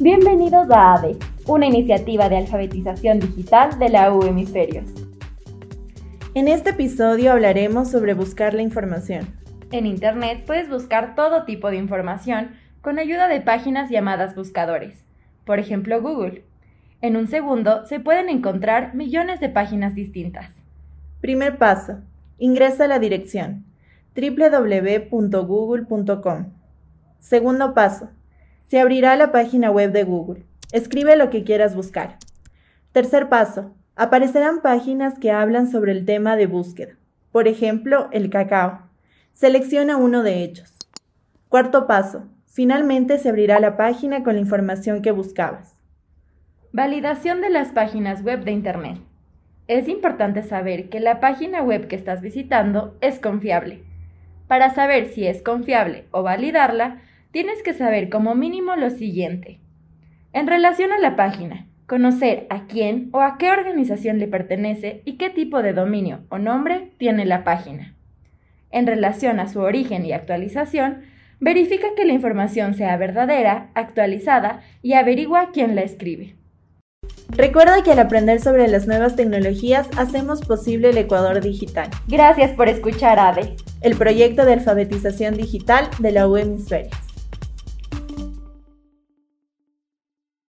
Bienvenidos a ADE, una iniciativa de alfabetización digital de la U Hemisferios. En este episodio hablaremos sobre buscar la información. En Internet puedes buscar todo tipo de información con ayuda de páginas llamadas buscadores, por ejemplo Google. En un segundo se pueden encontrar millones de páginas distintas. Primer paso. Ingresa a la dirección www.google.com. Segundo paso. Se abrirá la página web de Google. Escribe lo que quieras buscar. Tercer paso. Aparecerán páginas que hablan sobre el tema de búsqueda. Por ejemplo, el cacao. Selecciona uno de ellos. Cuarto paso. Finalmente se abrirá la página con la información que buscabas. Validación de las páginas web de Internet. Es importante saber que la página web que estás visitando es confiable. Para saber si es confiable o validarla, tienes que saber como mínimo lo siguiente. En relación a la página, conocer a quién o a qué organización le pertenece y qué tipo de dominio o nombre tiene la página. En relación a su origen y actualización, verifica que la información sea verdadera, actualizada y averigua quién la escribe. Recuerda que al aprender sobre las nuevas tecnologías hacemos posible el Ecuador digital. Gracias por escuchar ADE, el proyecto de alfabetización digital de la U Hemisferios.